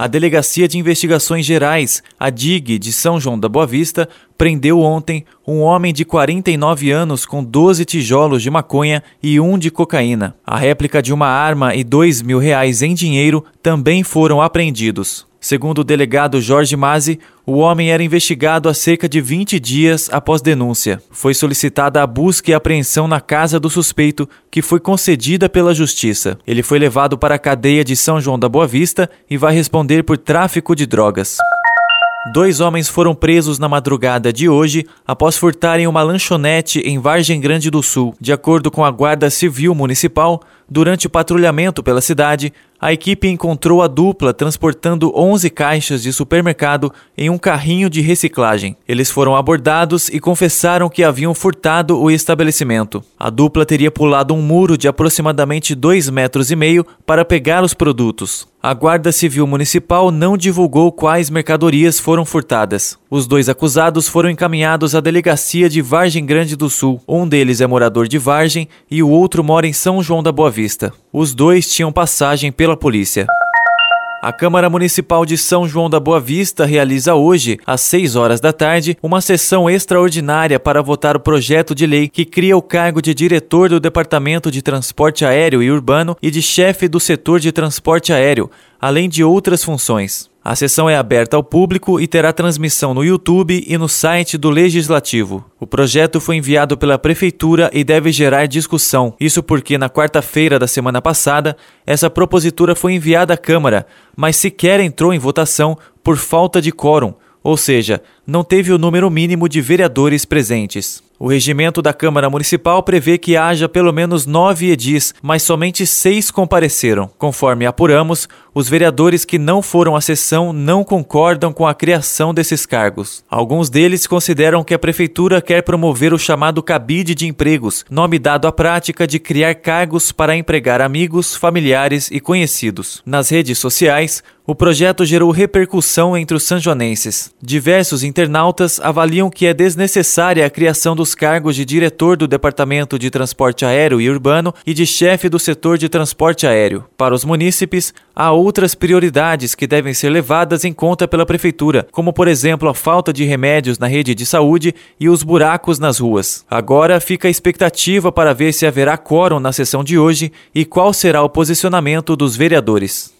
A Delegacia de Investigações Gerais, a DIG de São João da Boa Vista, prendeu ontem um homem de 49 anos com 12 tijolos de maconha e um de cocaína. A réplica de uma arma e dois mil reais em dinheiro também foram apreendidos. Segundo o delegado Jorge Mazzi, o homem era investigado há cerca de 20 dias após denúncia. Foi solicitada a busca e apreensão na casa do suspeito, que foi concedida pela Justiça. Ele foi levado para a cadeia de São João da Boa Vista e vai responder por tráfico de drogas. Dois homens foram presos na madrugada de hoje após furtarem uma lanchonete em Vargem Grande do Sul. De acordo com a Guarda Civil Municipal, durante o patrulhamento pela cidade, a equipe encontrou a dupla transportando 11 caixas de supermercado em um carrinho de reciclagem. Eles foram abordados e confessaram que haviam furtado o estabelecimento. A dupla teria pulado um muro de aproximadamente 2,5 metros e meio para pegar os produtos. A Guarda Civil Municipal não divulgou quais mercadorias foram furtadas. Os dois acusados foram encaminhados à delegacia de Vargem Grande do Sul. Um deles é morador de Vargem e o outro mora em São João da Boa Os dois tinham passagem pela polícia. A Câmara Municipal de São João da Boa Vista realiza hoje, às 6 horas da tarde, uma sessão extraordinária para votar o projeto de lei que cria o cargo de diretor do Departamento de Transporte Aéreo e Urbano e de chefe do setor de transporte aéreo, além de outras funções. A sessão é aberta ao público e terá transmissão no YouTube e no site do Legislativo. O projeto foi enviado pela Prefeitura e deve gerar discussão. Isso porque, na quarta-feira da semana passada, essa propositura foi enviada à Câmara, mas sequer entrou em votação por falta de quórum, ou seja, não teve o número mínimo de vereadores presentes. O regimento da Câmara Municipal prevê que haja pelo menos nove edis, mas somente seis compareceram. Conforme apuramos, os vereadores que não foram à sessão não concordam com a criação desses cargos. Alguns deles consideram que a Prefeitura quer promover o chamado cabide de empregos, nome dado à prática de criar cargos para empregar amigos, familiares e conhecidos. Nas redes sociais, o projeto gerou repercussão entre os sanjonenses. Diversos internautas avaliam que é desnecessária a criação dos cargos de diretor do Departamento de Transporte Aéreo e Urbano e de chefe do setor de transporte aéreo. Para os munícipes, há outras prioridades que devem ser levadas em conta pela Prefeitura, como, por exemplo, a falta de remédios na rede de saúde e os buracos nas ruas. Agora fica a expectativa para ver se haverá quórum na sessão de hoje e qual será o posicionamento dos vereadores.